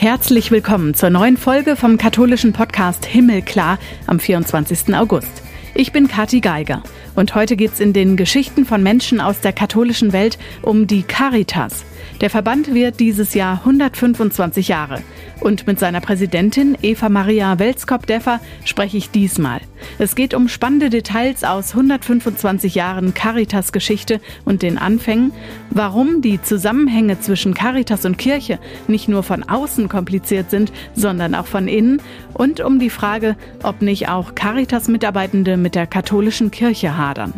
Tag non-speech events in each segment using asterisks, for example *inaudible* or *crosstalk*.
Herzlich willkommen zur neuen Folge vom katholischen Podcast Himmelklar am 24. August. Ich bin Kathi Geiger und heute geht es in den Geschichten von Menschen aus der katholischen Welt um die Caritas. Der Verband wird dieses Jahr 125 Jahre. Und mit seiner Präsidentin Eva Maria Welskop-Deffer spreche ich diesmal. Es geht um spannende Details aus 125 Jahren Caritas-Geschichte und den Anfängen, warum die Zusammenhänge zwischen Caritas und Kirche nicht nur von außen kompliziert sind, sondern auch von innen und um die Frage, ob nicht auch Caritas-Mitarbeitende mit der katholischen Kirche hadern.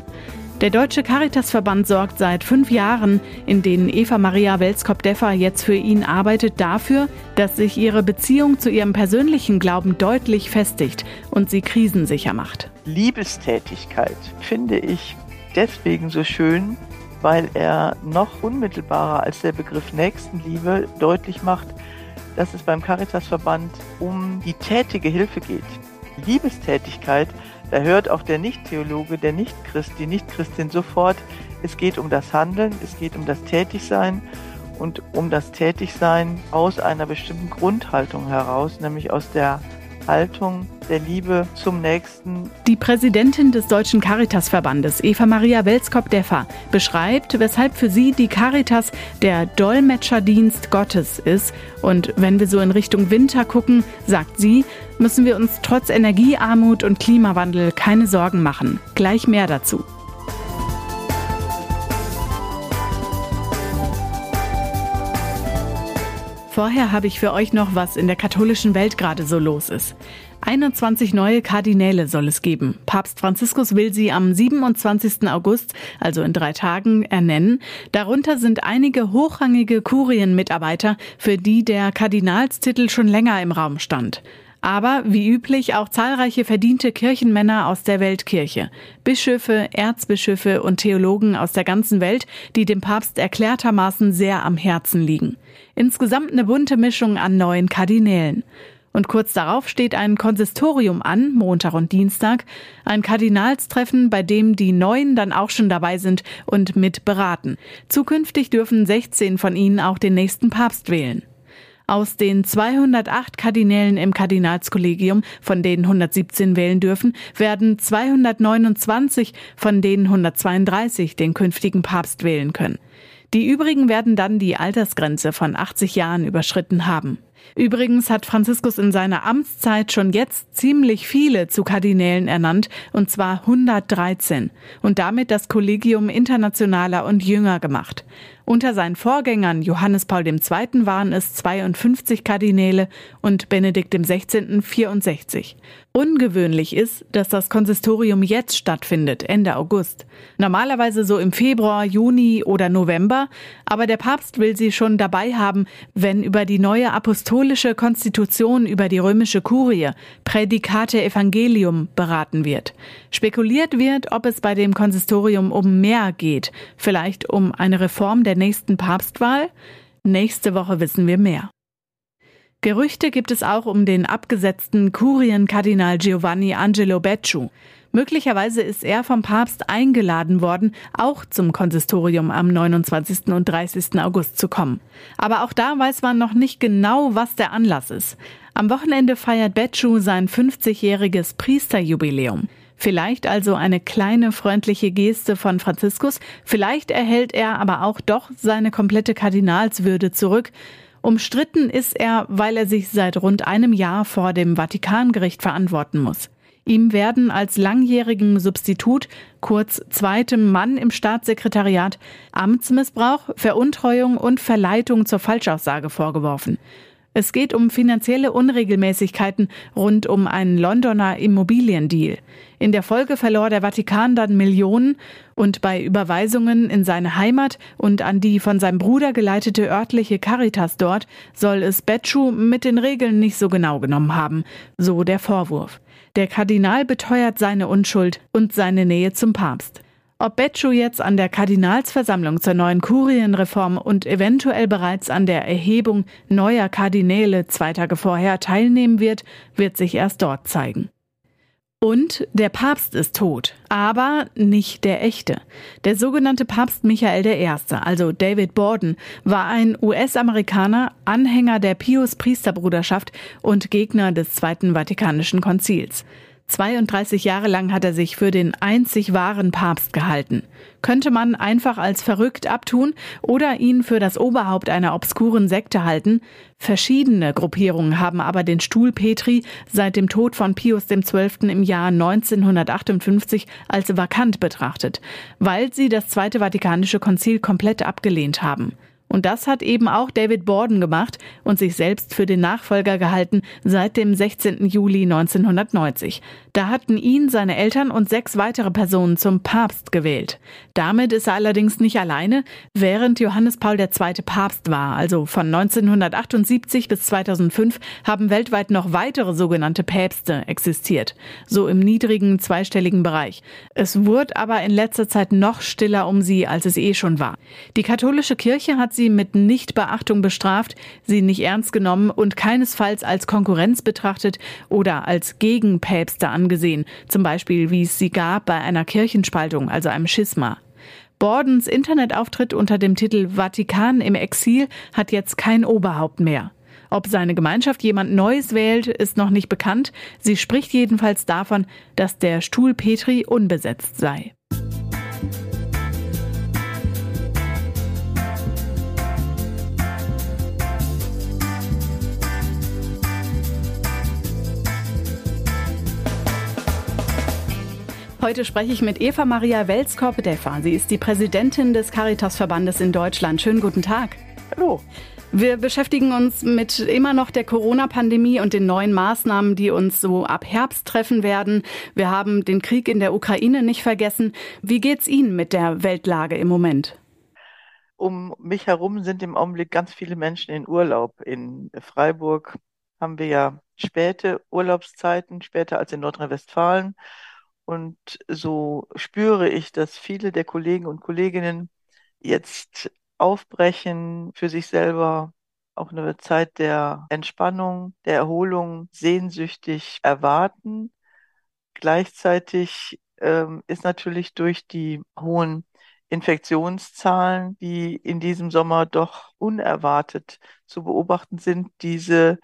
Der Deutsche Caritasverband sorgt seit fünf Jahren, in denen Eva Maria Welskop-Deffer jetzt für ihn arbeitet, dafür, dass sich ihre Beziehung zu ihrem persönlichen Glauben deutlich festigt und sie krisensicher macht. Liebestätigkeit finde ich deswegen so schön, weil er noch unmittelbarer als der Begriff Nächstenliebe deutlich macht, dass es beim Caritasverband um die tätige Hilfe geht. Liebestätigkeit da hört auch der Nicht-Theologe, der Nicht-Christ, die Nicht-Christin sofort, es geht um das Handeln, es geht um das Tätigsein und um das Tätigsein aus einer bestimmten Grundhaltung heraus, nämlich aus der Haltung der Liebe zum Nächsten. Die Präsidentin des Deutschen Caritasverbandes, Eva Maria Welskop-Deffer, beschreibt, weshalb für sie die Caritas der Dolmetscherdienst Gottes ist. Und wenn wir so in Richtung Winter gucken, sagt sie, müssen wir uns trotz Energiearmut und Klimawandel keine Sorgen machen. Gleich mehr dazu. Vorher habe ich für euch noch, was in der katholischen Welt gerade so los ist. 21 neue Kardinäle soll es geben. Papst Franziskus will sie am 27. August, also in drei Tagen, ernennen. Darunter sind einige hochrangige Kurienmitarbeiter, für die der Kardinalstitel schon länger im Raum stand. Aber wie üblich auch zahlreiche verdiente Kirchenmänner aus der Weltkirche, Bischöfe, Erzbischöfe und Theologen aus der ganzen Welt, die dem Papst erklärtermaßen sehr am Herzen liegen. Insgesamt eine bunte Mischung an neuen Kardinälen. Und kurz darauf steht ein Konsistorium an, Montag und Dienstag, ein Kardinalstreffen, bei dem die Neuen dann auch schon dabei sind und mit beraten. Zukünftig dürfen 16 von ihnen auch den nächsten Papst wählen. Aus den 208 Kardinälen im Kardinalskollegium, von denen 117 wählen dürfen, werden 229 von denen 132 den künftigen Papst wählen können. Die übrigen werden dann die Altersgrenze von 80 Jahren überschritten haben. Übrigens hat Franziskus in seiner Amtszeit schon jetzt ziemlich viele zu Kardinälen ernannt, und zwar 113, und damit das Kollegium internationaler und jünger gemacht. Unter seinen Vorgängern Johannes Paul II. waren es 52 Kardinäle und Benedikt XVI. 64. Ungewöhnlich ist, dass das Konsistorium jetzt stattfindet, Ende August. Normalerweise so im Februar, Juni oder November, aber der Papst will sie schon dabei haben, wenn über die neue apostolische Konstitution über die römische Kurie, Prädikate Evangelium, beraten wird. Spekuliert wird, ob es bei dem Konsistorium um mehr geht, vielleicht um eine Reform der nächsten Papstwahl. Nächste Woche wissen wir mehr. Gerüchte gibt es auch um den abgesetzten Kurienkardinal Giovanni Angelo Becciu. Möglicherweise ist er vom Papst eingeladen worden, auch zum Konsistorium am 29. und 30. August zu kommen. Aber auch da weiß man noch nicht genau, was der Anlass ist. Am Wochenende feiert Becciu sein 50-jähriges Priesterjubiläum. Vielleicht also eine kleine freundliche Geste von Franziskus, vielleicht erhält er aber auch doch seine komplette Kardinalswürde zurück, Umstritten ist er, weil er sich seit rund einem Jahr vor dem Vatikangericht verantworten muss. Ihm werden als langjährigen Substitut, kurz zweitem Mann im Staatssekretariat, Amtsmissbrauch, Veruntreuung und Verleitung zur Falschaussage vorgeworfen. Es geht um finanzielle Unregelmäßigkeiten rund um einen Londoner Immobiliendeal. In der Folge verlor der Vatikan dann Millionen und bei Überweisungen in seine Heimat und an die von seinem Bruder geleitete örtliche Caritas dort soll es Betschu mit den Regeln nicht so genau genommen haben, so der Vorwurf. Der Kardinal beteuert seine Unschuld und seine Nähe zum Papst. Ob Becciu jetzt an der Kardinalsversammlung zur neuen Kurienreform und eventuell bereits an der Erhebung neuer Kardinäle zwei Tage vorher teilnehmen wird, wird sich erst dort zeigen. Und der Papst ist tot, aber nicht der echte. Der sogenannte Papst Michael I., also David Borden, war ein US-Amerikaner, Anhänger der Pius-Priesterbruderschaft und Gegner des Zweiten Vatikanischen Konzils. 32 Jahre lang hat er sich für den einzig wahren Papst gehalten. Könnte man einfach als verrückt abtun oder ihn für das Oberhaupt einer obskuren Sekte halten? Verschiedene Gruppierungen haben aber den Stuhl Petri seit dem Tod von Pius XII. im Jahr 1958 als vakant betrachtet, weil sie das Zweite Vatikanische Konzil komplett abgelehnt haben. Und das hat eben auch David Borden gemacht und sich selbst für den Nachfolger gehalten seit dem 16. Juli 1990. Da hatten ihn seine Eltern und sechs weitere Personen zum Papst gewählt. Damit ist er allerdings nicht alleine. Während Johannes Paul II. Papst war, also von 1978 bis 2005, haben weltweit noch weitere sogenannte Päpste existiert. So im niedrigen zweistelligen Bereich. Es wurde aber in letzter Zeit noch stiller um sie, als es eh schon war. Die katholische Kirche hat sie sie mit Nichtbeachtung bestraft, sie nicht ernst genommen und keinesfalls als Konkurrenz betrachtet oder als Gegenpäpste angesehen, zum Beispiel wie es sie gab bei einer Kirchenspaltung, also einem Schisma. Bordens Internetauftritt unter dem Titel Vatikan im Exil hat jetzt kein Oberhaupt mehr. Ob seine Gemeinschaft jemand Neues wählt, ist noch nicht bekannt. Sie spricht jedenfalls davon, dass der Stuhl Petri unbesetzt sei. Heute spreche ich mit Eva Maria Welskorp-Deffer. Sie ist die Präsidentin des Caritas-Verbandes in Deutschland. Schönen guten Tag. Hallo. Wir beschäftigen uns mit immer noch der Corona-Pandemie und den neuen Maßnahmen, die uns so ab Herbst treffen werden. Wir haben den Krieg in der Ukraine nicht vergessen. Wie geht's Ihnen mit der Weltlage im Moment? Um mich herum sind im Augenblick ganz viele Menschen in Urlaub. In Freiburg haben wir ja späte Urlaubszeiten, später als in Nordrhein-Westfalen. Und so spüre ich, dass viele der Kollegen und Kolleginnen jetzt aufbrechen, für sich selber auch eine Zeit der Entspannung, der Erholung sehnsüchtig erwarten. Gleichzeitig ähm, ist natürlich durch die hohen Infektionszahlen, die in diesem Sommer doch unerwartet zu beobachten sind, diese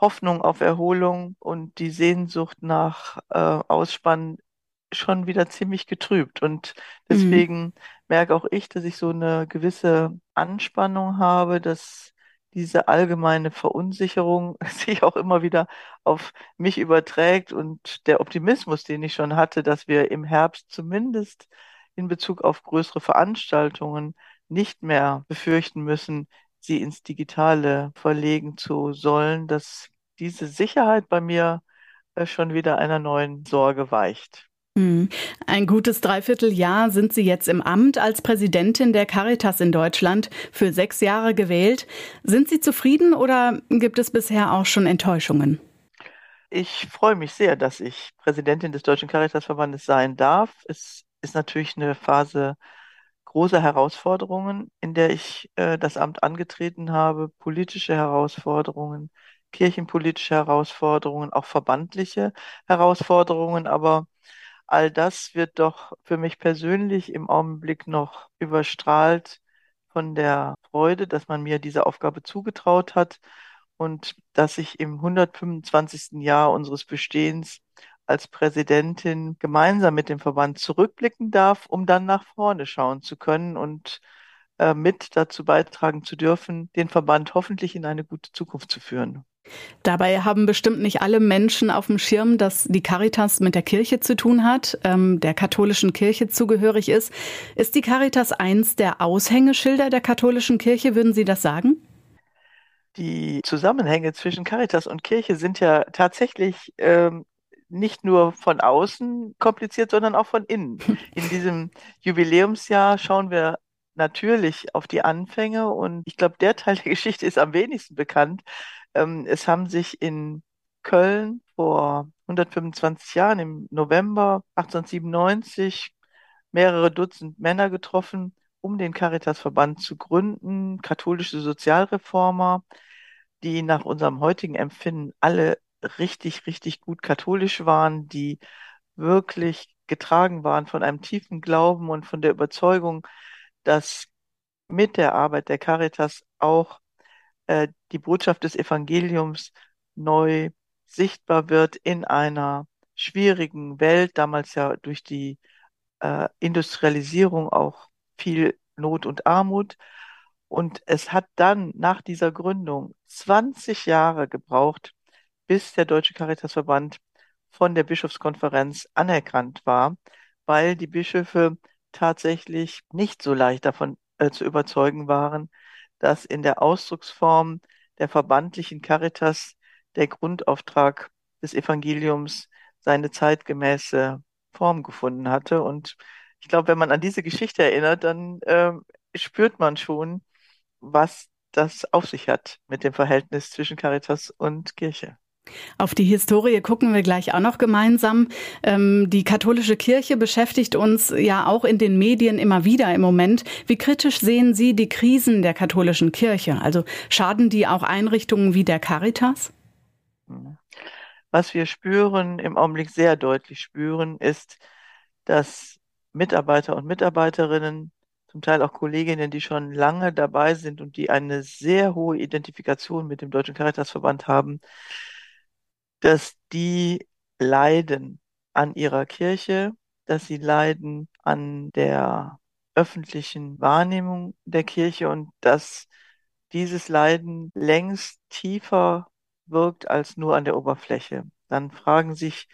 Hoffnung auf Erholung und die Sehnsucht nach äh, Ausspannen schon wieder ziemlich getrübt. Und mhm. deswegen mhm. merke auch ich, dass ich so eine gewisse Anspannung habe, dass diese allgemeine Verunsicherung *laughs* sich auch immer wieder auf mich überträgt und der Optimismus, den ich schon hatte, dass wir im Herbst zumindest in Bezug auf größere Veranstaltungen nicht mehr befürchten müssen, sie ins Digitale verlegen zu sollen, dass diese Sicherheit bei mir äh, schon wieder einer neuen Sorge weicht. Hm. Ein gutes Dreivierteljahr sind Sie jetzt im Amt als Präsidentin der Caritas in Deutschland, für sechs Jahre gewählt. Sind Sie zufrieden oder gibt es bisher auch schon Enttäuschungen? Ich freue mich sehr, dass ich Präsidentin des Deutschen Caritasverbandes sein darf. Es ist natürlich eine Phase großer Herausforderungen, in der ich äh, das Amt angetreten habe, politische Herausforderungen, kirchenpolitische Herausforderungen, auch verbandliche Herausforderungen, aber all das wird doch für mich persönlich im Augenblick noch überstrahlt von der Freude, dass man mir diese Aufgabe zugetraut hat und dass ich im 125. Jahr unseres Bestehens als Präsidentin gemeinsam mit dem Verband zurückblicken darf, um dann nach vorne schauen zu können und äh, mit dazu beitragen zu dürfen, den Verband hoffentlich in eine gute Zukunft zu führen. Dabei haben bestimmt nicht alle Menschen auf dem Schirm, dass die Caritas mit der Kirche zu tun hat, ähm, der katholischen Kirche zugehörig ist. Ist die Caritas eins der Aushängeschilder der katholischen Kirche? Würden Sie das sagen? Die Zusammenhänge zwischen Caritas und Kirche sind ja tatsächlich ähm, nicht nur von außen kompliziert, sondern auch von innen. *laughs* In diesem Jubiläumsjahr schauen wir natürlich auf die Anfänge und ich glaube, der Teil der Geschichte ist am wenigsten bekannt. Ähm, es haben sich in Köln vor 125 Jahren im November 1897 mehrere Dutzend Männer getroffen, um den Caritasverband zu gründen, katholische Sozialreformer, die nach unserem heutigen Empfinden alle richtig, richtig gut katholisch waren, die wirklich getragen waren von einem tiefen Glauben und von der Überzeugung, dass mit der Arbeit der Caritas auch äh, die Botschaft des Evangeliums neu sichtbar wird in einer schwierigen Welt, damals ja durch die äh, Industrialisierung auch viel Not und Armut. Und es hat dann nach dieser Gründung 20 Jahre gebraucht, bis der Deutsche Caritasverband von der Bischofskonferenz anerkannt war, weil die Bischöfe tatsächlich nicht so leicht davon äh, zu überzeugen waren, dass in der Ausdrucksform der verbandlichen Caritas der Grundauftrag des Evangeliums seine zeitgemäße Form gefunden hatte. Und ich glaube, wenn man an diese Geschichte erinnert, dann äh, spürt man schon, was das auf sich hat mit dem Verhältnis zwischen Caritas und Kirche. Auf die Historie gucken wir gleich auch noch gemeinsam. Ähm, die katholische Kirche beschäftigt uns ja auch in den Medien immer wieder im Moment. Wie kritisch sehen Sie die Krisen der katholischen Kirche? Also schaden die auch Einrichtungen wie der Caritas? Was wir spüren, im Augenblick sehr deutlich spüren, ist, dass Mitarbeiter und Mitarbeiterinnen, zum Teil auch Kolleginnen, die schon lange dabei sind und die eine sehr hohe Identifikation mit dem Deutschen Caritasverband haben, dass die leiden an ihrer Kirche, dass sie leiden an der öffentlichen Wahrnehmung der Kirche und dass dieses Leiden längst tiefer wirkt als nur an der Oberfläche. Dann fragen sich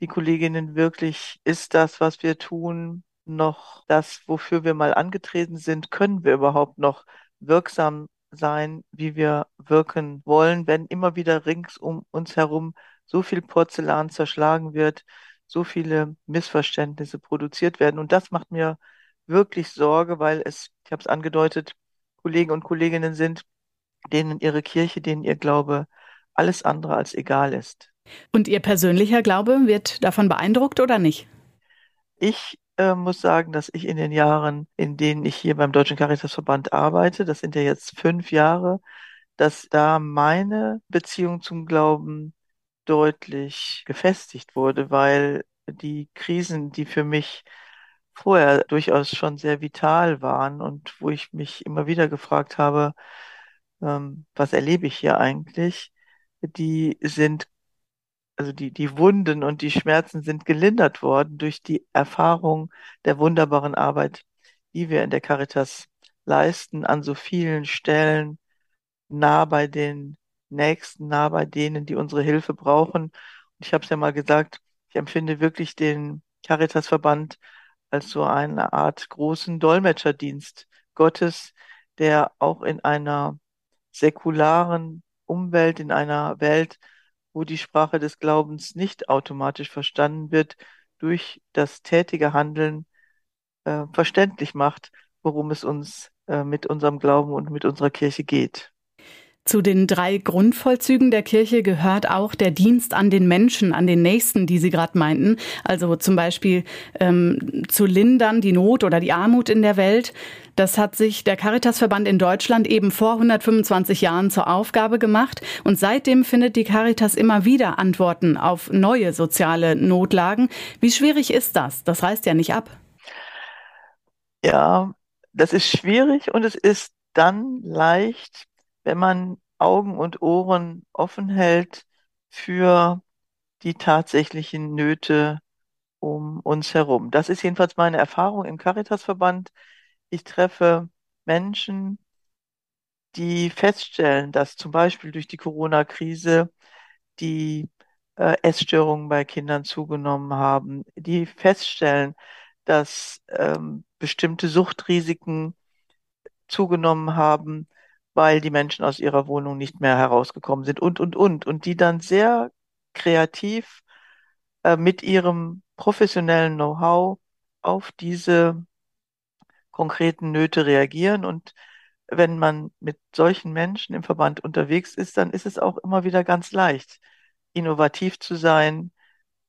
die Kolleginnen wirklich, ist das, was wir tun, noch das, wofür wir mal angetreten sind? Können wir überhaupt noch wirksam sein, wie wir wirken wollen, wenn immer wieder rings um uns herum so viel Porzellan zerschlagen wird, so viele Missverständnisse produziert werden. Und das macht mir wirklich Sorge, weil es, ich habe es angedeutet, Kollegen und Kolleginnen sind, denen ihre Kirche, denen ihr Glaube alles andere als egal ist. Und Ihr persönlicher Glaube wird davon beeindruckt oder nicht? Ich äh, muss sagen, dass ich in den Jahren, in denen ich hier beim Deutschen Caritasverband arbeite, das sind ja jetzt fünf Jahre, dass da meine Beziehung zum Glauben deutlich gefestigt wurde, weil die Krisen, die für mich vorher durchaus schon sehr vital waren und wo ich mich immer wieder gefragt habe, ähm, was erlebe ich hier eigentlich, die sind, also die, die Wunden und die Schmerzen sind gelindert worden durch die Erfahrung der wunderbaren Arbeit, die wir in der Caritas leisten, an so vielen Stellen, nah bei den Nächsten, nah bei denen, die unsere Hilfe brauchen. Und ich habe es ja mal gesagt, ich empfinde wirklich den Caritasverband als so eine Art großen Dolmetscherdienst Gottes, der auch in einer säkularen Umwelt, in einer Welt, wo die Sprache des Glaubens nicht automatisch verstanden wird, durch das tätige Handeln äh, verständlich macht, worum es uns äh, mit unserem Glauben und mit unserer Kirche geht. Zu den drei Grundvollzügen der Kirche gehört auch der Dienst an den Menschen, an den Nächsten, die Sie gerade meinten. Also zum Beispiel ähm, zu lindern die Not oder die Armut in der Welt. Das hat sich der Caritasverband in Deutschland eben vor 125 Jahren zur Aufgabe gemacht. Und seitdem findet die Caritas immer wieder Antworten auf neue soziale Notlagen. Wie schwierig ist das? Das reißt ja nicht ab. Ja, das ist schwierig und es ist dann leicht, wenn man Augen und Ohren offen hält für die tatsächlichen Nöte um uns herum. Das ist jedenfalls meine Erfahrung im Caritasverband. Ich treffe Menschen, die feststellen, dass zum Beispiel durch die Corona-Krise die äh, Essstörungen bei Kindern zugenommen haben, die feststellen, dass ähm, bestimmte Suchtrisiken zugenommen haben, weil die Menschen aus ihrer Wohnung nicht mehr herausgekommen sind und, und, und. Und die dann sehr kreativ äh, mit ihrem professionellen Know-how auf diese konkreten Nöte reagieren. Und wenn man mit solchen Menschen im Verband unterwegs ist, dann ist es auch immer wieder ganz leicht, innovativ zu sein,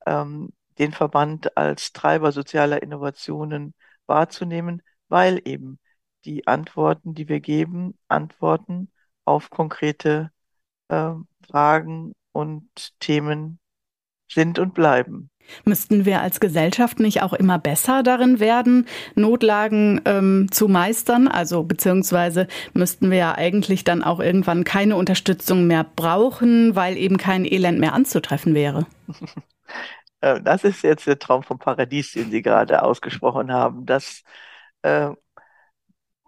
ähm, den Verband als Treiber sozialer Innovationen wahrzunehmen, weil eben die Antworten, die wir geben, Antworten auf konkrete äh, Fragen und Themen sind und bleiben. Müssten wir als Gesellschaft nicht auch immer besser darin werden, Notlagen ähm, zu meistern? Also beziehungsweise müssten wir ja eigentlich dann auch irgendwann keine Unterstützung mehr brauchen, weil eben kein Elend mehr anzutreffen wäre. *laughs* Äh, das ist jetzt der Traum vom Paradies, den Sie gerade ausgesprochen haben. Das äh,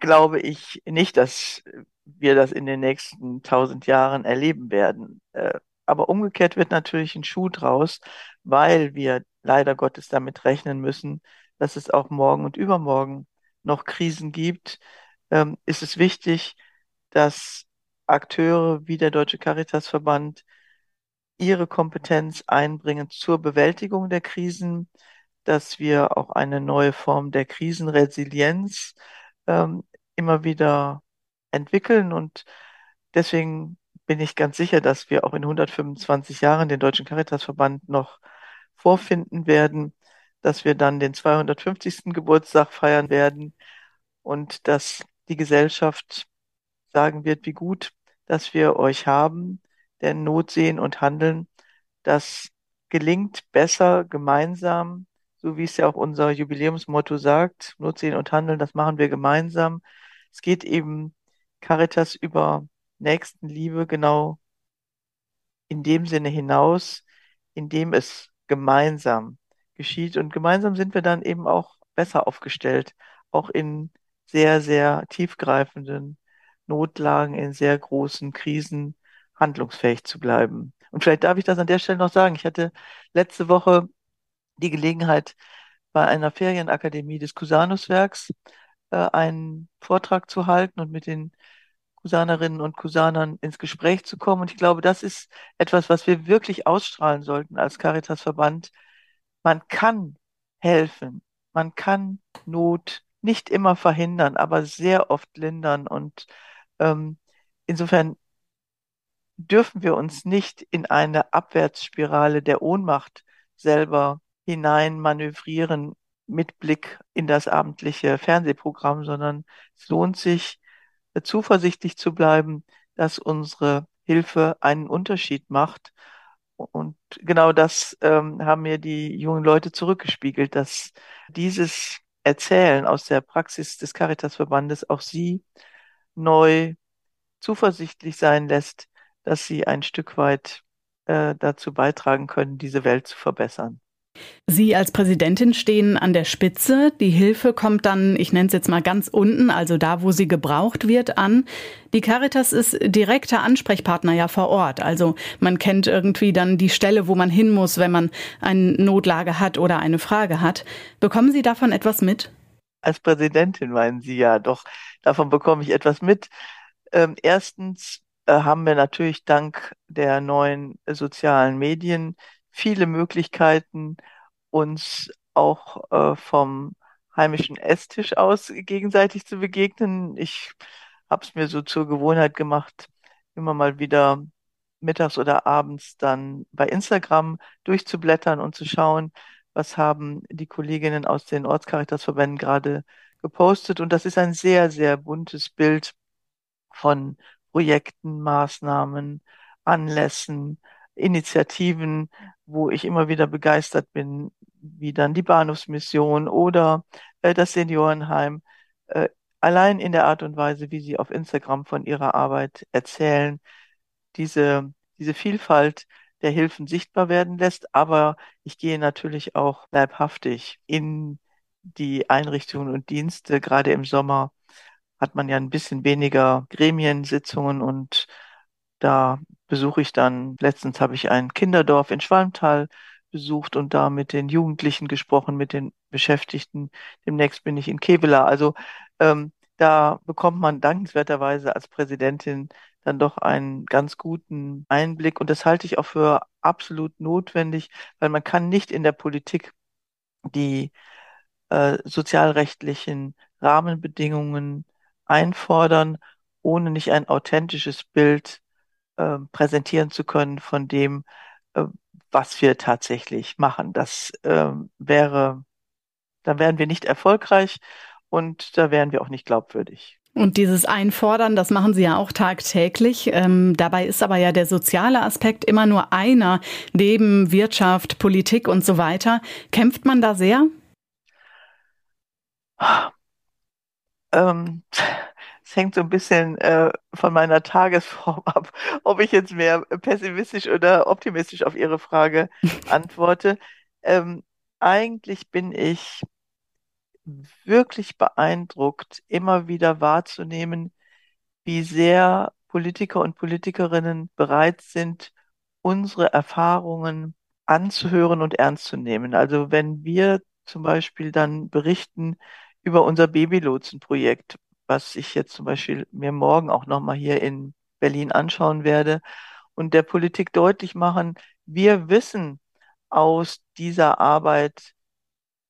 glaube ich nicht, dass wir das in den nächsten tausend Jahren erleben werden. Äh, aber umgekehrt wird natürlich ein Schuh draus, weil wir leider Gottes damit rechnen müssen, dass es auch morgen und übermorgen noch Krisen gibt, ähm, ist es wichtig, dass Akteure wie der Deutsche Caritasverband ihre Kompetenz einbringen zur Bewältigung der Krisen, dass wir auch eine neue Form der Krisenresilienz ähm, immer wieder entwickeln und deswegen bin ich ganz sicher, dass wir auch in 125 Jahren den Deutschen Caritasverband noch vorfinden werden, dass wir dann den 250. Geburtstag feiern werden und dass die Gesellschaft sagen wird, wie gut, dass wir euch haben, denn Not sehen und handeln, das gelingt besser gemeinsam, so wie es ja auch unser Jubiläumsmotto sagt, Not sehen und handeln, das machen wir gemeinsam. Es geht eben Caritas über Nächstenliebe genau in dem Sinne hinaus, in dem es gemeinsam geschieht. Und gemeinsam sind wir dann eben auch besser aufgestellt, auch in sehr, sehr tiefgreifenden Notlagen, in sehr großen Krisen handlungsfähig zu bleiben. Und vielleicht darf ich das an der Stelle noch sagen. Ich hatte letzte Woche die Gelegenheit, bei einer Ferienakademie des Cusanus-Werks einen Vortrag zu halten und mit den Kusanerinnen und Kusanern ins Gespräch zu kommen. Und ich glaube, das ist etwas, was wir wirklich ausstrahlen sollten als Caritasverband. Man kann helfen, man kann Not nicht immer verhindern, aber sehr oft lindern. Und ähm, insofern dürfen wir uns nicht in eine Abwärtsspirale der Ohnmacht selber hinein manövrieren mit Blick in das abendliche Fernsehprogramm, sondern es lohnt sich, zuversichtlich zu bleiben, dass unsere Hilfe einen Unterschied macht. Und genau das ähm, haben mir die jungen Leute zurückgespiegelt, dass dieses Erzählen aus der Praxis des Caritasverbandes auch sie neu zuversichtlich sein lässt, dass sie ein Stück weit äh, dazu beitragen können, diese Welt zu verbessern. Sie als Präsidentin stehen an der Spitze. Die Hilfe kommt dann, ich nenne es jetzt mal ganz unten, also da, wo sie gebraucht wird, an. Die Caritas ist direkter Ansprechpartner ja vor Ort. Also man kennt irgendwie dann die Stelle, wo man hin muss, wenn man eine Notlage hat oder eine Frage hat. Bekommen Sie davon etwas mit? Als Präsidentin meinen Sie ja, doch, davon bekomme ich etwas mit. Ähm, erstens äh, haben wir natürlich dank der neuen sozialen Medien viele Möglichkeiten, uns auch äh, vom heimischen Esstisch aus gegenseitig zu begegnen. Ich habe es mir so zur Gewohnheit gemacht, immer mal wieder mittags oder abends dann bei Instagram durchzublättern und zu schauen, was haben die Kolleginnen aus den Ortskaritasverbänden gerade gepostet. Und das ist ein sehr, sehr buntes Bild von Projekten, Maßnahmen, Anlässen, Initiativen, wo ich immer wieder begeistert bin, wie dann die Bahnhofsmission oder äh, das Seniorenheim. Äh, allein in der Art und Weise, wie sie auf Instagram von ihrer Arbeit erzählen, diese, diese Vielfalt der Hilfen sichtbar werden lässt. Aber ich gehe natürlich auch leibhaftig in die Einrichtungen und Dienste. Gerade im Sommer hat man ja ein bisschen weniger Gremiensitzungen und da besuche ich dann, letztens habe ich ein Kinderdorf in Schwalmtal besucht und da mit den Jugendlichen gesprochen, mit den Beschäftigten. Demnächst bin ich in Kevela. Also ähm, da bekommt man dankenswerterweise als Präsidentin dann doch einen ganz guten Einblick. Und das halte ich auch für absolut notwendig, weil man kann nicht in der Politik die äh, sozialrechtlichen Rahmenbedingungen einfordern, ohne nicht ein authentisches Bild äh, präsentieren zu können von dem, äh, was wir tatsächlich machen. Das äh, wäre, dann wären wir nicht erfolgreich und da wären wir auch nicht glaubwürdig. Und dieses Einfordern, das machen Sie ja auch tagtäglich. Ähm, dabei ist aber ja der soziale Aspekt immer nur einer, neben Wirtschaft, Politik und so weiter. Kämpft man da sehr? Ähm, es hängt so ein bisschen äh, von meiner Tagesform *laughs* ab, ob ich jetzt mehr pessimistisch oder optimistisch auf Ihre Frage *laughs* antworte. Ähm, eigentlich bin ich wirklich beeindruckt, immer wieder wahrzunehmen, wie sehr Politiker und Politikerinnen bereit sind, unsere Erfahrungen anzuhören und ernst zu nehmen. Also wenn wir zum Beispiel dann berichten über unser Babylotsen-Projekt, was ich jetzt zum Beispiel mir morgen auch nochmal hier in Berlin anschauen werde und der Politik deutlich machen, wir wissen aus dieser Arbeit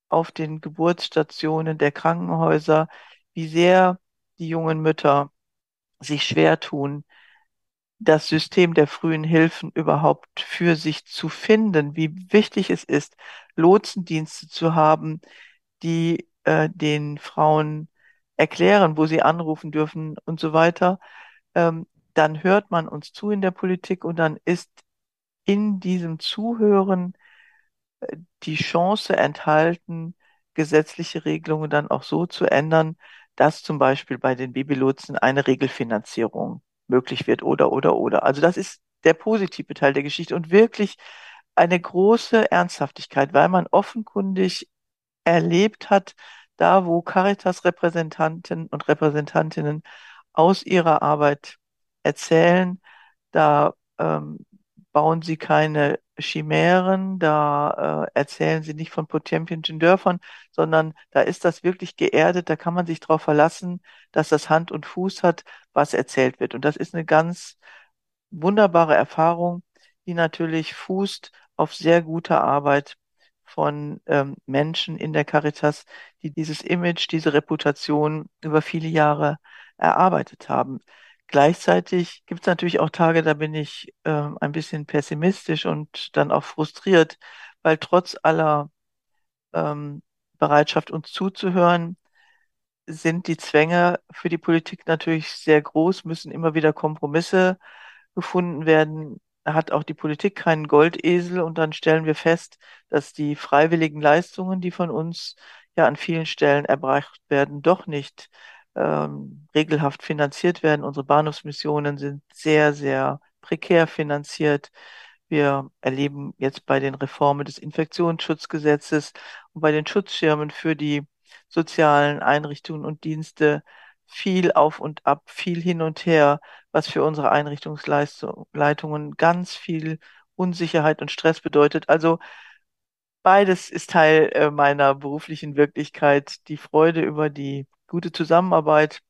auf den Geburtsstationen der Krankenhäuser, wie sehr die jungen Mütter sich schwer tun, das System der frühen Hilfen überhaupt für sich zu finden, wie wichtig es ist, Lotsendienste zu haben, die äh, den Frauen erklären, wo sie anrufen dürfen und so weiter, ähm, dann hört man uns zu in der Politik und dann ist in diesem Zuhören äh, die Chance enthalten, gesetzliche Regelungen dann auch so zu ändern, dass zum Beispiel bei den Babylotsen eine Regelfinanzierung möglich wird oder, oder, oder. Also das ist der positive Teil der Geschichte und wirklich eine große Ernsthaftigkeit, weil man offenkundig erlebt hat, da wo Caritas-Repräsentanten und Repräsentantinnen aus ihrer Arbeit erzählen, da ähm, bauen sie keine Chimären, da äh, erzählen sie nicht von Potemkinschen Dörfern, sondern da ist das wirklich geerdet, da kann man sich darauf verlassen, dass das Hand und Fuß hat, was erzählt wird. Und das ist eine ganz wunderbare Erfahrung, die natürlich fußt auf sehr guter Arbeit von ähm, Menschen in der Caritas, die dieses Image, diese Reputation über viele Jahre erarbeitet haben. Gleichzeitig gibt es natürlich auch Tage, da bin ich äh, ein bisschen pessimistisch und dann auch frustriert, weil trotz aller ähm, Bereitschaft, uns zuzuhören, sind die Zwänge für die Politik natürlich sehr groß, müssen immer wieder Kompromisse gefunden werden. Hat auch die Politik keinen Goldesel und dann stellen wir fest, dass die freiwilligen Leistungen, die von uns ja an vielen Stellen erbracht werden, doch nicht ähm, regelhaft finanziert werden. Unsere Bahnhofsmissionen sind sehr, sehr prekär finanziert. Wir erleben jetzt bei den Reformen des Infektionsschutzgesetzes und bei den Schutzschirmen für die sozialen Einrichtungen und Dienste viel auf und ab, viel hin und her, was für unsere Einrichtungsleitungen ganz viel Unsicherheit und Stress bedeutet. Also beides ist Teil äh, meiner beruflichen Wirklichkeit. Die Freude über die gute Zusammenarbeit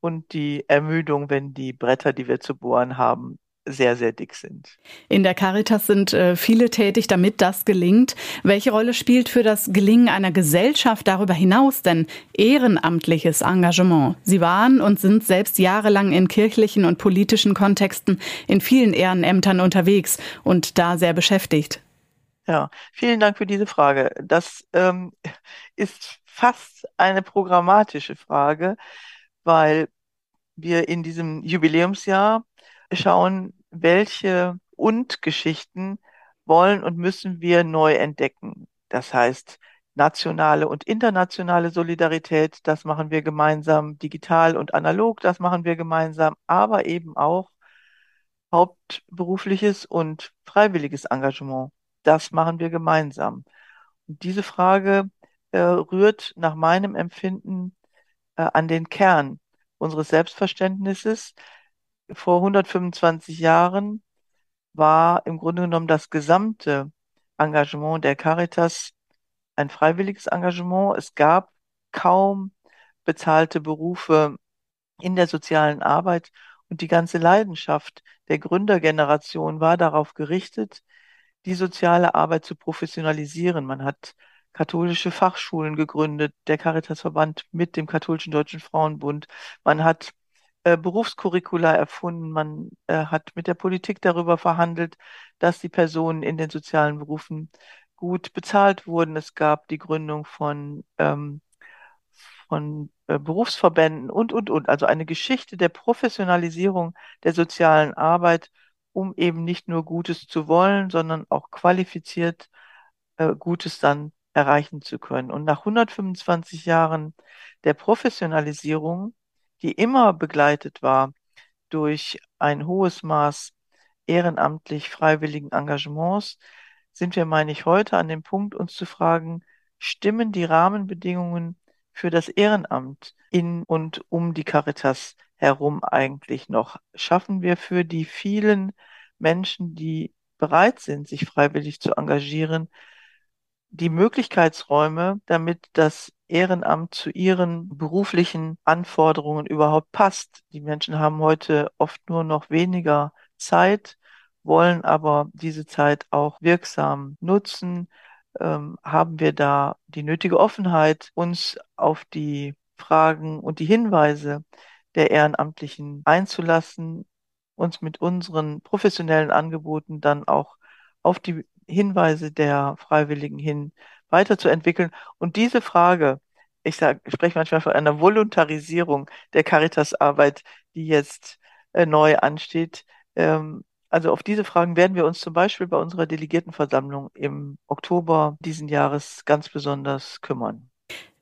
und die Ermüdung, wenn die Bretter, die wir zu bohren haben, sehr, sehr dick sind. In der Caritas sind äh, viele tätig, damit das gelingt. Welche Rolle spielt für das Gelingen einer Gesellschaft darüber hinaus denn ehrenamtliches Engagement? Sie waren und sind selbst jahrelang in kirchlichen und politischen Kontexten in vielen Ehrenämtern unterwegs und da sehr beschäftigt. Ja, vielen Dank für diese Frage. Das ähm, ist fast eine programmatische Frage, weil wir in diesem Jubiläumsjahr schauen, welche Und-Geschichten wollen und müssen wir neu entdecken. Das heißt, nationale und internationale Solidarität, das machen wir gemeinsam, digital und analog, das machen wir gemeinsam, aber eben auch hauptberufliches und freiwilliges Engagement, das machen wir gemeinsam. Und diese Frage äh, rührt nach meinem Empfinden äh, an den Kern unseres Selbstverständnisses, vor 125 Jahren war im Grunde genommen das gesamte Engagement der Caritas ein freiwilliges Engagement. Es gab kaum bezahlte Berufe in der sozialen Arbeit und die ganze Leidenschaft der Gründergeneration war darauf gerichtet, die soziale Arbeit zu professionalisieren. Man hat katholische Fachschulen gegründet, der Caritasverband mit dem katholischen Deutschen Frauenbund. Man hat äh, Berufscurricula erfunden. Man äh, hat mit der Politik darüber verhandelt, dass die Personen in den sozialen Berufen gut bezahlt wurden. Es gab die Gründung von, ähm, von äh, Berufsverbänden und, und, und. Also eine Geschichte der Professionalisierung der sozialen Arbeit, um eben nicht nur Gutes zu wollen, sondern auch qualifiziert äh, Gutes dann erreichen zu können. Und nach 125 Jahren der Professionalisierung, die immer begleitet war durch ein hohes Maß ehrenamtlich freiwilligen Engagements, sind wir, meine ich, heute an dem Punkt, uns zu fragen, stimmen die Rahmenbedingungen für das Ehrenamt in und um die Caritas herum eigentlich noch? Schaffen wir für die vielen Menschen, die bereit sind, sich freiwillig zu engagieren, die Möglichkeitsräume, damit das Ehrenamt zu ihren beruflichen Anforderungen überhaupt passt. Die Menschen haben heute oft nur noch weniger Zeit, wollen aber diese Zeit auch wirksam nutzen. Ähm, haben wir da die nötige Offenheit, uns auf die Fragen und die Hinweise der Ehrenamtlichen einzulassen, uns mit unseren professionellen Angeboten dann auch auf die Hinweise der Freiwilligen hin weiterzuentwickeln. Und diese Frage, ich ich spreche manchmal von einer Voluntarisierung der Caritas-Arbeit, die jetzt äh, neu ansteht. Ähm, also auf diese Fragen werden wir uns zum Beispiel bei unserer Delegiertenversammlung im Oktober diesen Jahres ganz besonders kümmern.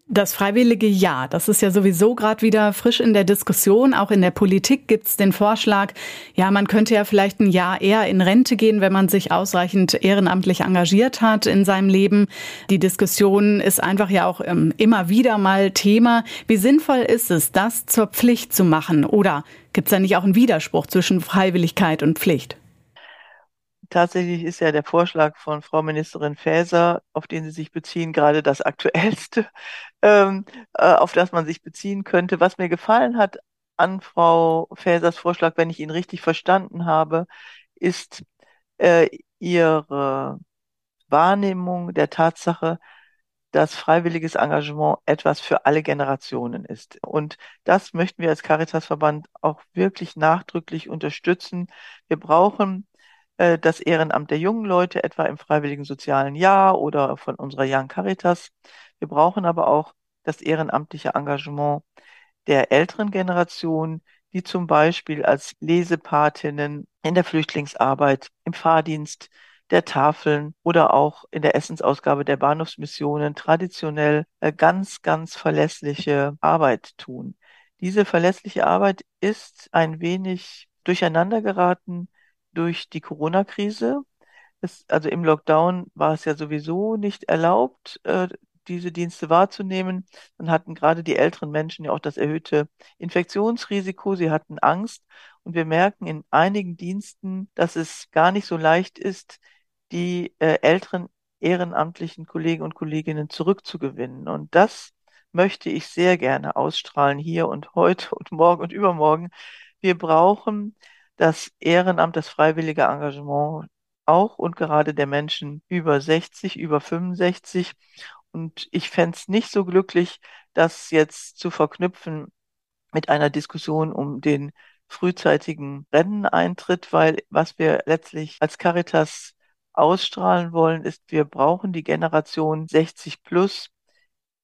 Das freiwillige Ja, das ist ja sowieso gerade wieder frisch in der Diskussion. Auch in der Politik gibt es den Vorschlag, ja, man könnte ja vielleicht ein Jahr eher in Rente gehen, wenn man sich ausreichend ehrenamtlich engagiert hat in seinem Leben. Die Diskussion ist einfach ja auch ähm, immer wieder mal Thema. Wie sinnvoll ist es, das zur Pflicht zu machen? Oder gibt es da nicht auch einen Widerspruch zwischen Freiwilligkeit und Pflicht? Tatsächlich ist ja der Vorschlag von Frau Ministerin Faeser, auf den Sie sich beziehen, gerade das *laughs* aktuellste, ähm, äh, auf das man sich beziehen könnte. Was mir gefallen hat an Frau Faesers Vorschlag, wenn ich ihn richtig verstanden habe, ist äh, ihre Wahrnehmung der Tatsache, dass freiwilliges Engagement etwas für alle Generationen ist. Und das möchten wir als Caritasverband auch wirklich nachdrücklich unterstützen. Wir brauchen äh, das Ehrenamt der jungen Leute, etwa im Freiwilligen Sozialen Jahr oder von unserer Young Caritas. Wir brauchen aber auch das ehrenamtliche Engagement der älteren Generation, die zum Beispiel als Lesepatinnen in der Flüchtlingsarbeit, im Fahrdienst der Tafeln oder auch in der Essensausgabe der Bahnhofsmissionen traditionell äh, ganz, ganz verlässliche Arbeit tun. Diese verlässliche Arbeit ist ein wenig durcheinander geraten durch die Corona-Krise. Also im Lockdown war es ja sowieso nicht erlaubt, äh, diese Dienste wahrzunehmen. Dann hatten gerade die älteren Menschen ja auch das erhöhte Infektionsrisiko. Sie hatten Angst. Und wir merken in einigen Diensten, dass es gar nicht so leicht ist, die äh, älteren ehrenamtlichen Kollegen und Kolleginnen zurückzugewinnen. Und das möchte ich sehr gerne ausstrahlen hier und heute und morgen und übermorgen. Wir brauchen das Ehrenamt, das freiwillige Engagement auch und gerade der Menschen über 60, über 65. Und ich fände es nicht so glücklich, das jetzt zu verknüpfen mit einer Diskussion um den frühzeitigen Renneneintritt, weil was wir letztlich als Caritas ausstrahlen wollen, ist, wir brauchen die Generation 60 plus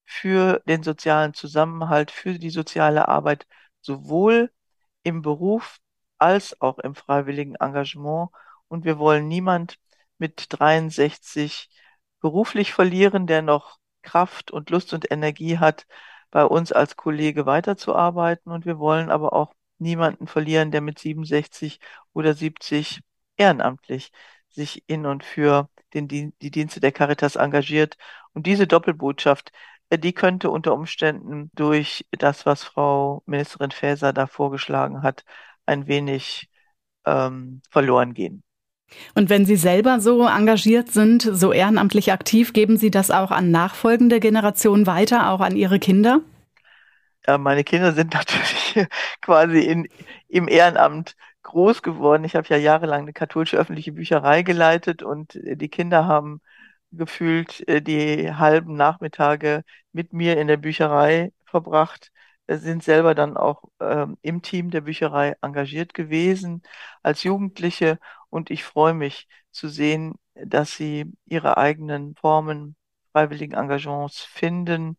für den sozialen Zusammenhalt, für die soziale Arbeit, sowohl im Beruf als auch im freiwilligen Engagement. Und wir wollen niemand mit 63 beruflich verlieren, der noch Kraft und Lust und Energie hat, bei uns als Kollege weiterzuarbeiten. Und wir wollen aber auch niemanden verlieren, der mit 67 oder 70 ehrenamtlich sich in und für den, die Dienste der Caritas engagiert. Und diese Doppelbotschaft, äh, die könnte unter Umständen durch das, was Frau Ministerin Faeser da vorgeschlagen hat, ein wenig ähm, verloren gehen. Und wenn Sie selber so engagiert sind, so ehrenamtlich aktiv, geben Sie das auch an nachfolgende Generationen weiter, auch an Ihre Kinder? Ja, meine Kinder sind *laughs* natürlich quasi in, im Ehrenamt groß geworden. Ich habe ja jahrelang eine katholische öffentliche Bücherei geleitet und die Kinder haben gefühlt äh, die halben Nachmittage mit mir in der Bücherei verbracht sind selber dann auch ähm, im Team der Bücherei engagiert gewesen als Jugendliche und ich freue mich zu sehen, dass sie ihre eigenen Formen freiwilligen Engagements finden.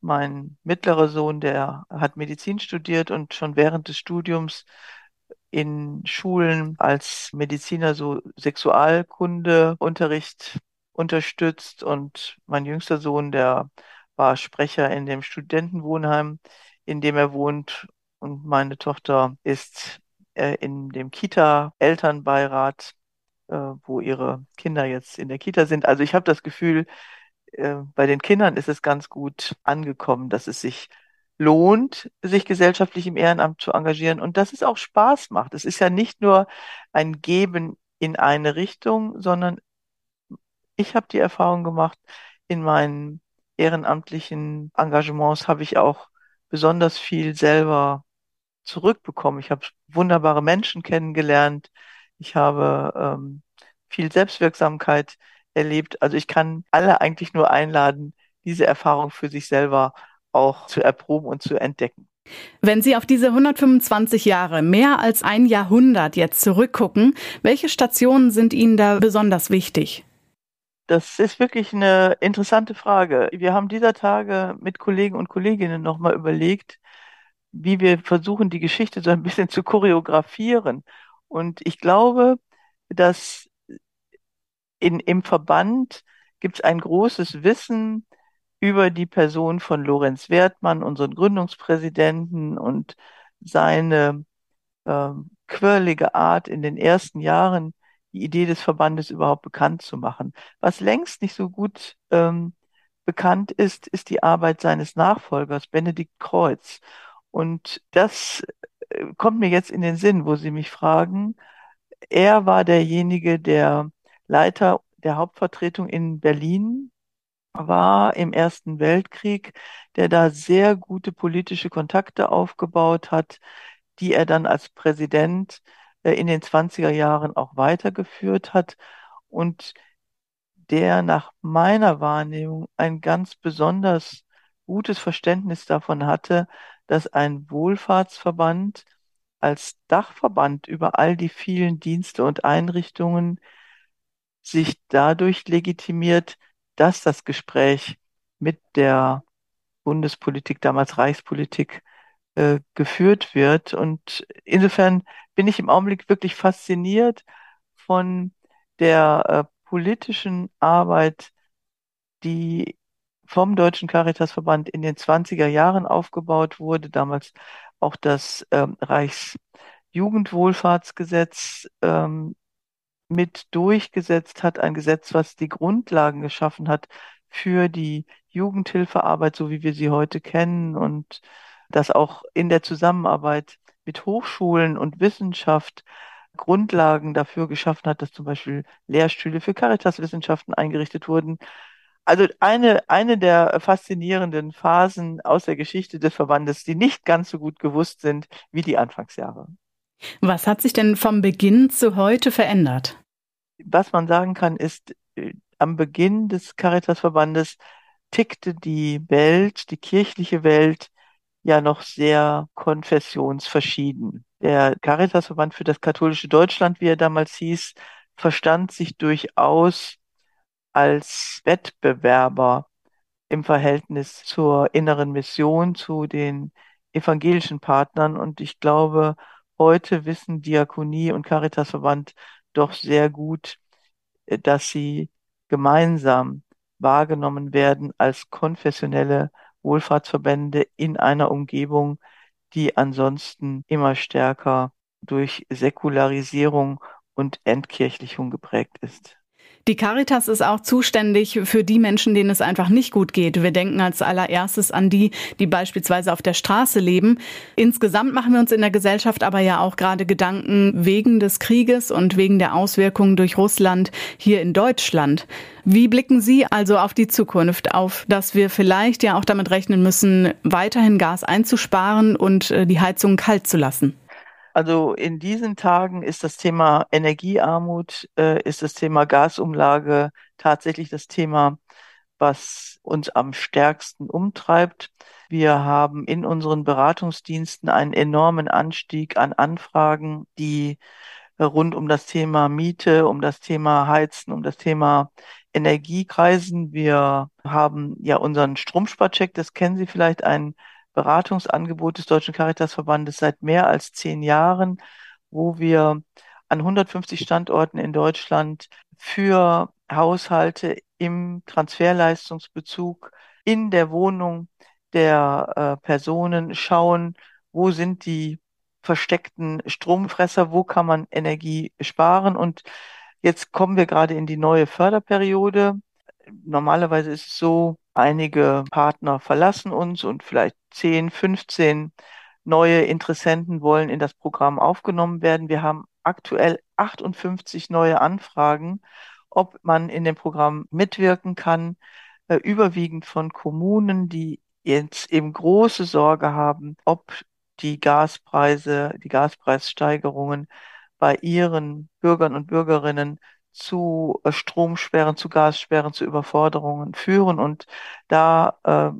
Mein mittlerer Sohn, der hat Medizin studiert und schon während des Studiums in Schulen als Mediziner so Sexualkundeunterricht unterstützt. Und mein jüngster Sohn, der war Sprecher in dem Studentenwohnheim, in dem er wohnt. Und meine Tochter ist äh, in dem Kita-Elternbeirat, äh, wo ihre Kinder jetzt in der Kita sind. Also ich habe das Gefühl, äh, bei den Kindern ist es ganz gut angekommen, dass es sich lohnt, sich gesellschaftlich im Ehrenamt zu engagieren und dass es auch Spaß macht. Es ist ja nicht nur ein Geben in eine Richtung, sondern ich habe die Erfahrung gemacht, in meinen ehrenamtlichen Engagements habe ich auch besonders viel selber zurückbekommen. Ich habe wunderbare Menschen kennengelernt. Ich habe ähm, viel Selbstwirksamkeit erlebt. Also ich kann alle eigentlich nur einladen, diese Erfahrung für sich selber auch zu erproben und zu entdecken. Wenn Sie auf diese 125 Jahre, mehr als ein Jahrhundert jetzt zurückgucken, welche Stationen sind Ihnen da besonders wichtig? Das ist wirklich eine interessante Frage. Wir haben dieser Tage mit Kollegen und Kolleginnen nochmal überlegt, wie wir versuchen, die Geschichte so ein bisschen zu choreografieren. Und ich glaube, dass in, im Verband gibt es ein großes Wissen über die Person von Lorenz Wertmann, unseren Gründungspräsidenten und seine äh, quirlige Art in den ersten Jahren die Idee des Verbandes überhaupt bekannt zu machen. Was längst nicht so gut ähm, bekannt ist, ist die Arbeit seines Nachfolgers, Benedikt Kreuz. Und das äh, kommt mir jetzt in den Sinn, wo Sie mich fragen. Er war derjenige, der Leiter der Hauptvertretung in Berlin war im Ersten Weltkrieg, der da sehr gute politische Kontakte aufgebaut hat, die er dann als Präsident äh, in den 20er Jahren auch weitergeführt hat und der nach meiner Wahrnehmung ein ganz besonders gutes Verständnis davon hatte, dass ein Wohlfahrtsverband als Dachverband über all die vielen Dienste und Einrichtungen sich dadurch legitimiert, dass das Gespräch mit der Bundespolitik, damals Reichspolitik, äh, geführt wird. Und insofern bin ich im Augenblick wirklich fasziniert von der äh, politischen Arbeit, die vom Deutschen Caritasverband in den 20er Jahren aufgebaut wurde, damals auch das ähm, Reichsjugendwohlfahrtsgesetz ähm, mit durchgesetzt hat, ein Gesetz, was die Grundlagen geschaffen hat für die Jugendhilfearbeit, so wie wir sie heute kennen und das auch in der Zusammenarbeit mit Hochschulen und Wissenschaft Grundlagen dafür geschaffen hat, dass zum Beispiel Lehrstühle für Caritaswissenschaften eingerichtet wurden. Also eine, eine der faszinierenden Phasen aus der Geschichte des Verbandes, die nicht ganz so gut gewusst sind wie die Anfangsjahre. Was hat sich denn vom Beginn zu heute verändert? Was man sagen kann, ist, äh, am Beginn des Caritasverbandes tickte die Welt, die kirchliche Welt, ja noch sehr konfessionsverschieden. Der Caritasverband für das katholische Deutschland, wie er damals hieß, verstand sich durchaus als Wettbewerber im Verhältnis zur inneren Mission, zu den evangelischen Partnern. Und ich glaube, Heute wissen Diakonie und Caritasverband doch sehr gut, äh, dass sie gemeinsam wahrgenommen werden als konfessionelle Wohlfahrtsverbände in einer Umgebung, die ansonsten immer stärker durch Säkularisierung und Entkirchlichung geprägt ist. Die Caritas ist auch zuständig für die Menschen, denen es einfach nicht gut geht. Wir denken als allererstes an die, die beispielsweise auf der Straße leben. Insgesamt machen wir uns in der Gesellschaft aber ja auch gerade Gedanken wegen des Krieges und wegen der Auswirkungen durch Russland hier in Deutschland. Wie blicken Sie also auf die Zukunft, auf dass wir vielleicht ja auch damit rechnen müssen, weiterhin Gas einzusparen und äh, die Heizung kalt zu lassen? Also in diesen Tagen ist das Thema Energiearmut, äh, ist das Thema Gasumlage tatsächlich das Thema, was uns am stärksten umtreibt. Wir haben in unseren Beratungsdiensten einen enormen Anstieg an Anfragen, die rund um das Thema Miete, um das Thema Heizen, um das Thema Energiekreisen. Wir haben ja unseren Stromsparcheck, das kennen Sie vielleicht, ein Beratungsangebot des Deutschen Caritasverbandes seit mehr als zehn Jahren, wo wir an 150 Standorten in Deutschland für Haushalte im Transferleistungsbezug in der Wohnung der äh, Personen schauen, wo sind die versteckten Stromfresser, wo kann man Energie sparen. Und jetzt kommen wir gerade in die neue Förderperiode. Normalerweise ist es so, einige Partner verlassen uns und vielleicht 10, 15 neue Interessenten wollen in das Programm aufgenommen werden. Wir haben aktuell 58 neue Anfragen, ob man in dem Programm mitwirken kann, äh, überwiegend von Kommunen, die jetzt eben große Sorge haben, ob die Gaspreise, die Gaspreissteigerungen bei ihren Bürgern und Bürgerinnen zu äh, Stromsperren, zu Gassperren, zu Überforderungen führen. Und da äh,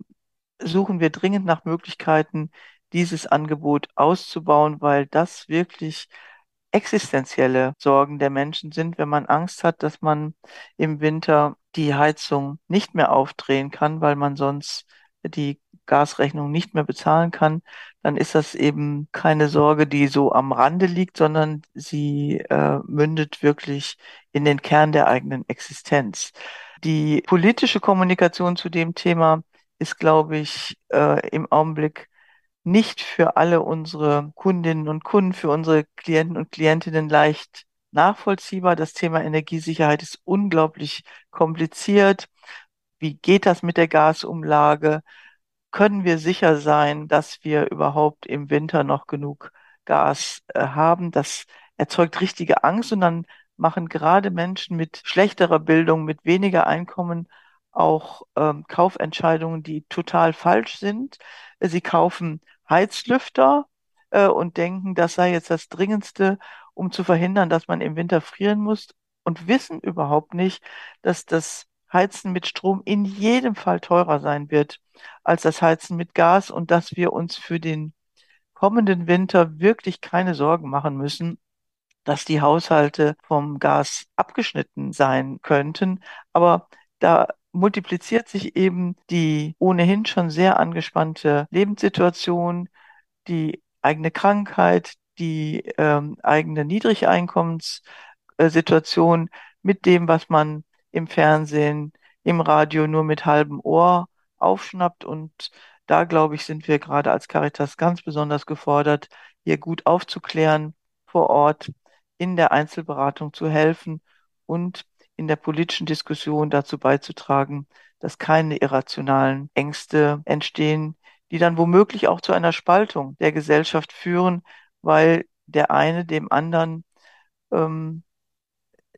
suchen wir dringend nach Möglichkeiten, dieses Angebot auszubauen, weil das wirklich existenzielle Sorgen der Menschen sind, wenn man Angst hat, dass man im Winter die Heizung nicht mehr aufdrehen kann, weil man sonst die Gasrechnung nicht mehr bezahlen kann, dann ist das eben keine Sorge, die so am Rande liegt, sondern sie äh, mündet wirklich in den Kern der eigenen Existenz. Die politische Kommunikation zu dem Thema ist, glaube ich, äh, im Augenblick nicht für alle unsere Kundinnen und Kunden, für unsere Klienten und Klientinnen leicht nachvollziehbar. Das Thema Energiesicherheit ist unglaublich kompliziert. Wie geht das mit der Gasumlage? Können wir sicher sein, dass wir überhaupt im Winter noch genug Gas äh, haben? Das erzeugt richtige Angst und dann machen gerade Menschen mit schlechterer Bildung, mit weniger Einkommen auch ähm, Kaufentscheidungen, die total falsch sind. Sie kaufen Heizlüfter äh, und denken, das sei jetzt das Dringendste, um zu verhindern, dass man im Winter frieren muss und wissen überhaupt nicht, dass das Heizen mit Strom in jedem Fall teurer sein wird als das Heizen mit Gas und dass wir uns für den kommenden Winter wirklich keine Sorgen machen müssen, dass die Haushalte vom Gas abgeschnitten sein könnten. Aber da multipliziert sich eben die ohnehin schon sehr angespannte Lebenssituation, die eigene Krankheit, die ähm, eigene Niedrigeinkommenssituation mit dem, was man im Fernsehen, im Radio nur mit halbem Ohr aufschnappt. Und da, glaube ich, sind wir gerade als Caritas ganz besonders gefordert, hier gut aufzuklären, vor Ort in der Einzelberatung zu helfen und in der politischen Diskussion dazu beizutragen, dass keine irrationalen Ängste entstehen, die dann womöglich auch zu einer Spaltung der Gesellschaft führen, weil der eine dem anderen ähm,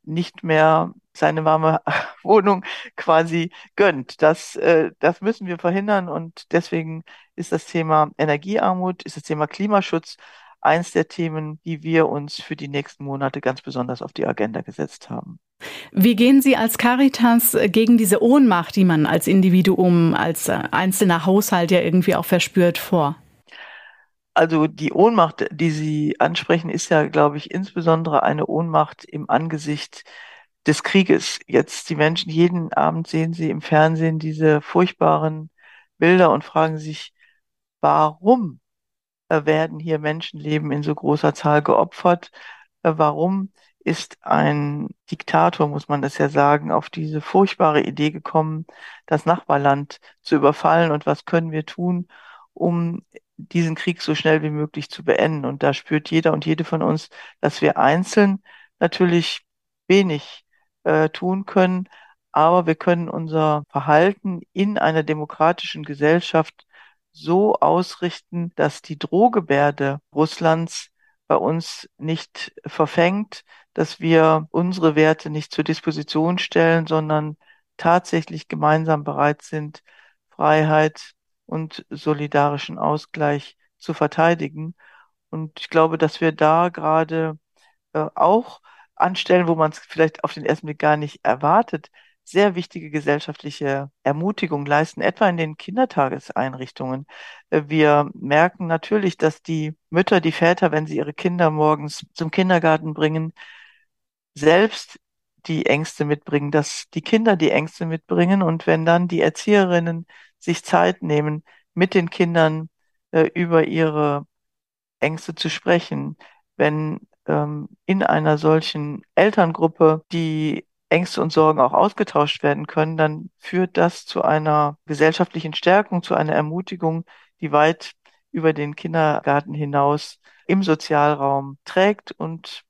nicht mehr seine warme *laughs* Wohnung quasi gönnt. Das, äh, das müssen wir verhindern und deswegen ist das Thema Energiearmut, ist das Thema Klimaschutz eins der Themen, die wir uns für die nächsten Monate ganz besonders auf die Agenda gesetzt haben. Wie gehen Sie als Caritas gegen diese Ohnmacht, die man als Individuum, als äh, einzelner Haushalt ja irgendwie auch verspürt, vor? Also die Ohnmacht, die Sie ansprechen, ist ja, glaube ich, insbesondere eine Ohnmacht im Angesicht des Krieges. Jetzt die Menschen, jeden Abend sehen sie im Fernsehen diese furchtbaren Bilder und fragen sich, warum äh, werden hier Menschenleben in so großer Zahl geopfert? Äh, warum ist ein Diktator, muss man das ja sagen, auf diese furchtbare Idee gekommen, das Nachbarland zu überfallen und was können wir tun, um diesen Krieg so schnell wie möglich zu beenden. Und da spürt jeder und jede von uns, dass wir einzeln natürlich wenig äh, tun können, aber wir können unser Verhalten in einer demokratischen Gesellschaft so ausrichten, dass die Drohgebärde Russlands bei uns nicht verfängt, dass wir unsere Werte nicht zur Disposition stellen, sondern tatsächlich gemeinsam bereit sind, Freiheit und solidarischen Ausgleich zu verteidigen. Und ich glaube, dass wir da gerade äh, auch an Stellen, wo man es vielleicht auf den ersten Blick gar nicht erwartet, sehr wichtige gesellschaftliche Ermutigung leisten, etwa in den Kindertageseinrichtungen. Äh, wir merken natürlich, dass die Mütter, die Väter, wenn sie ihre Kinder morgens zum Kindergarten bringen, selbst die Ängste mitbringen, dass die Kinder die Ängste mitbringen und wenn dann die Erzieherinnen sich Zeit nehmen, mit den Kindern äh, über ihre Ängste zu sprechen, wenn ähm, in einer solchen Elterngruppe die Ängste und Sorgen auch ausgetauscht werden können, dann führt das zu einer gesellschaftlichen Stärkung, zu einer Ermutigung, die weit über den Kindergarten hinaus im Sozialraum trägt und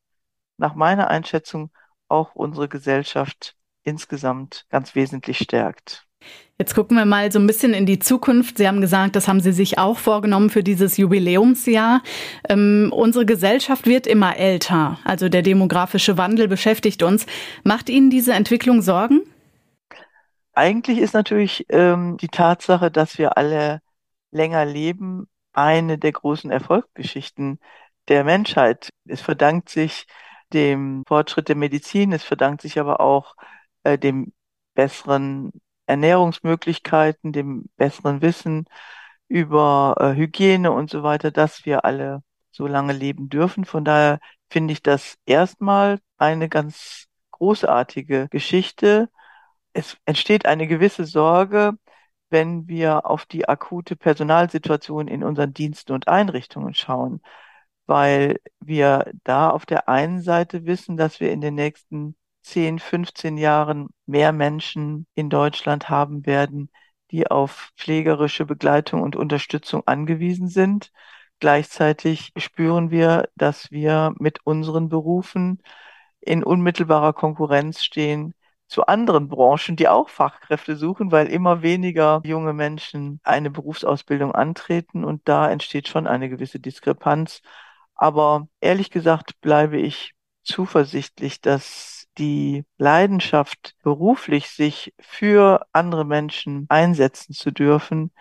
nach meiner Einschätzung auch unsere Gesellschaft insgesamt ganz wesentlich stärkt. Jetzt gucken wir mal so ein bisschen in die Zukunft. Sie haben gesagt, das haben Sie sich auch vorgenommen für dieses Jubiläumsjahr. Ähm, unsere Gesellschaft wird immer älter. Also der demografische Wandel beschäftigt uns. Macht Ihnen diese Entwicklung Sorgen? Eigentlich ist natürlich ähm, die Tatsache, dass wir alle länger leben, eine der großen Erfolgsgeschichten der Menschheit. Es verdankt sich dem Fortschritt der Medizin, es verdankt sich aber auch äh, dem besseren Ernährungsmöglichkeiten, dem besseren Wissen über äh, Hygiene und so weiter, dass wir alle so lange leben dürfen. Von daher finde ich das erstmal eine ganz großartige Geschichte. Es entsteht eine gewisse Sorge, wenn wir auf die akute Personalsituation in unseren Diensten und Einrichtungen schauen, weil wir da auf der einen Seite wissen, dass wir in den nächsten 10, 15 Jahren mehr Menschen in Deutschland haben werden, die auf pflegerische Begleitung und Unterstützung angewiesen sind. Gleichzeitig spüren wir, dass wir mit unseren Berufen in unmittelbarer Konkurrenz stehen zu anderen Branchen, die auch Fachkräfte suchen, weil immer weniger junge Menschen eine Berufsausbildung antreten und da entsteht schon eine gewisse Diskrepanz. Aber ehrlich gesagt bleibe ich zuversichtlich, dass die Leidenschaft, beruflich sich für andere Menschen einsetzen zu dürfen,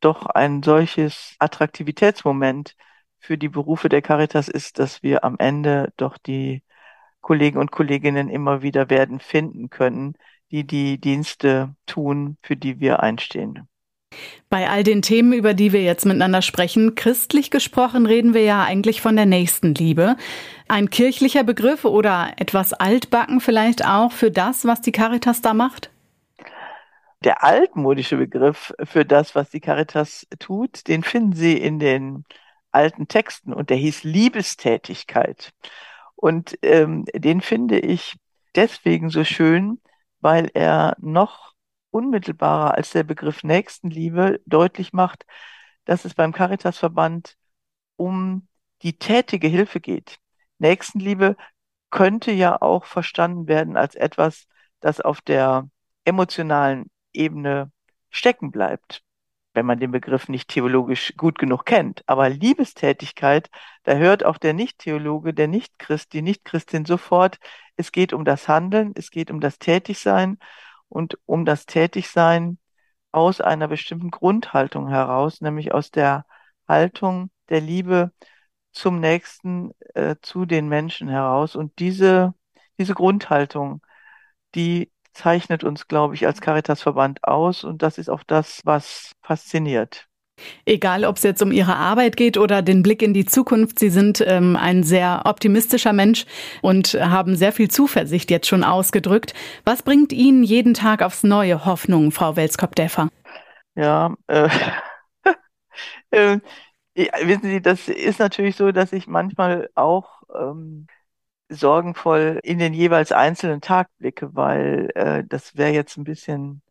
doch ein solches Attraktivitätsmoment für die Berufe der Caritas ist, dass wir am Ende doch die Kollegen und Kolleginnen immer wieder werden finden können, die die Dienste tun, für die wir einstehen. Bei all den Themen, über die wir jetzt miteinander sprechen, christlich gesprochen, reden wir ja eigentlich von der Nächstenliebe. Ein kirchlicher Begriff oder etwas altbacken vielleicht auch für das, was die Caritas da macht? Der altmodische Begriff für das, was die Caritas tut, den finden Sie in den alten Texten und der hieß Liebestätigkeit. Und ähm, den finde ich deswegen so schön, weil er noch unmittelbarer als der Begriff Nächstenliebe deutlich macht, dass es beim Caritasverband um die tätige Hilfe geht. Nächstenliebe könnte ja auch verstanden werden als etwas, das auf der emotionalen Ebene stecken bleibt, wenn man den Begriff nicht theologisch gut genug kennt. Aber Liebestätigkeit, da hört auch der Nicht-Theologe, der Nicht-Christ, die Nicht-Christin sofort, es geht um das Handeln, es geht um das Tätigsein und um das Tätigsein aus einer bestimmten Grundhaltung heraus, nämlich aus der Haltung der Liebe zum Nächsten, äh, zu den Menschen heraus. Und diese, diese Grundhaltung, die zeichnet uns, glaube ich, als Caritasverband aus. Und das ist auch das, was fasziniert. Egal, ob es jetzt um Ihre Arbeit geht oder den Blick in die Zukunft, Sie sind ähm, ein sehr optimistischer Mensch und haben sehr viel Zuversicht jetzt schon ausgedrückt. Was bringt Ihnen jeden Tag aufs Neue Hoffnung, Frau Welskop-Deffer? Ja, äh, *laughs* äh, wissen Sie, das ist natürlich so, dass ich manchmal auch ähm, sorgenvoll in den jeweils einzelnen Tag blicke, weil äh, das wäre jetzt ein bisschen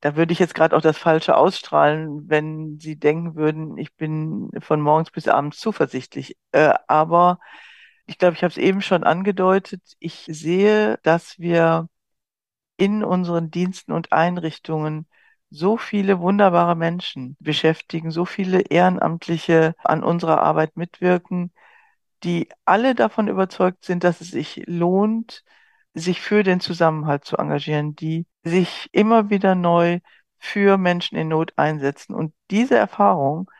da würde ich jetzt gerade auch das Falsche ausstrahlen, wenn Sie denken würden, ich bin von morgens bis abends zuversichtlich. Äh, aber ich glaube, ich habe es eben schon angedeutet. Ich sehe, dass wir in unseren Diensten und Einrichtungen so viele wunderbare Menschen beschäftigen, so viele Ehrenamtliche an unserer Arbeit mitwirken, die alle davon überzeugt sind, dass es sich lohnt, sich für den Zusammenhalt zu engagieren, die sich immer wieder neu für Menschen in Not einsetzen. Und diese Erfahrung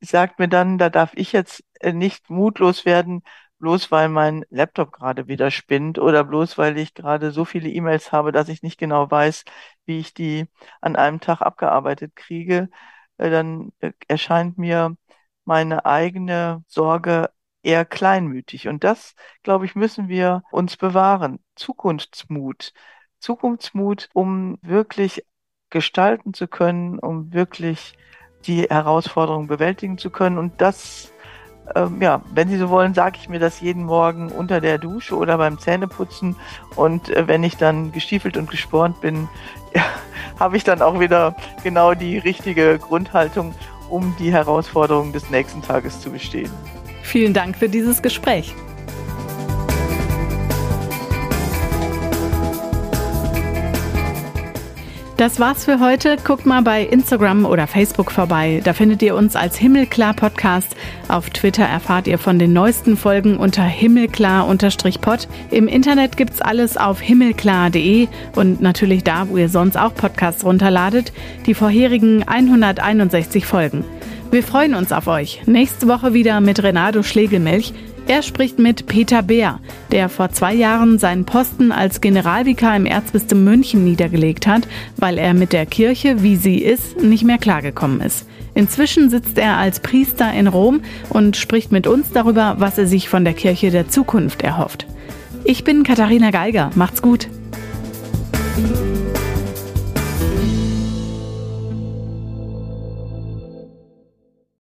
sagt mir dann, da darf ich jetzt äh, nicht mutlos werden, bloß weil mein Laptop gerade wieder spinnt oder bloß weil ich gerade so viele E-Mails habe, dass ich nicht genau weiß, wie ich die an einem Tag abgearbeitet kriege, äh, dann äh, erscheint mir meine eigene Sorge eher kleinmütig. Und das, glaube ich, müssen wir uns bewahren. Zukunftsmut. Zukunftsmut, um wirklich gestalten zu können, um wirklich die Herausforderungen bewältigen zu können. Und das, ähm, ja, wenn Sie so wollen, sage ich mir das jeden Morgen unter der Dusche oder beim Zähneputzen. Und äh, wenn ich dann gestiefelt und gespornt bin, *laughs* ja, habe ich dann auch wieder genau die richtige Grundhaltung, um die Herausforderungen des nächsten Tages zu bestehen. Vielen Dank für dieses Gespräch. Das war's für heute. Guckt mal bei Instagram oder Facebook vorbei. Da findet ihr uns als Himmelklar Podcast. Auf Twitter erfahrt ihr von den neuesten Folgen unter himmelklar-pod. Im Internet gibt's alles auf himmelklar.de und natürlich da, wo ihr sonst auch Podcasts runterladet, die vorherigen 161 Folgen. Wir freuen uns auf euch. Nächste Woche wieder mit Renato Schlegelmilch. Er spricht mit Peter Beer, der vor zwei Jahren seinen Posten als Generalvikar im Erzbistum München niedergelegt hat, weil er mit der Kirche, wie sie ist, nicht mehr klargekommen ist. Inzwischen sitzt er als Priester in Rom und spricht mit uns darüber, was er sich von der Kirche der Zukunft erhofft. Ich bin Katharina Geiger. Macht's gut.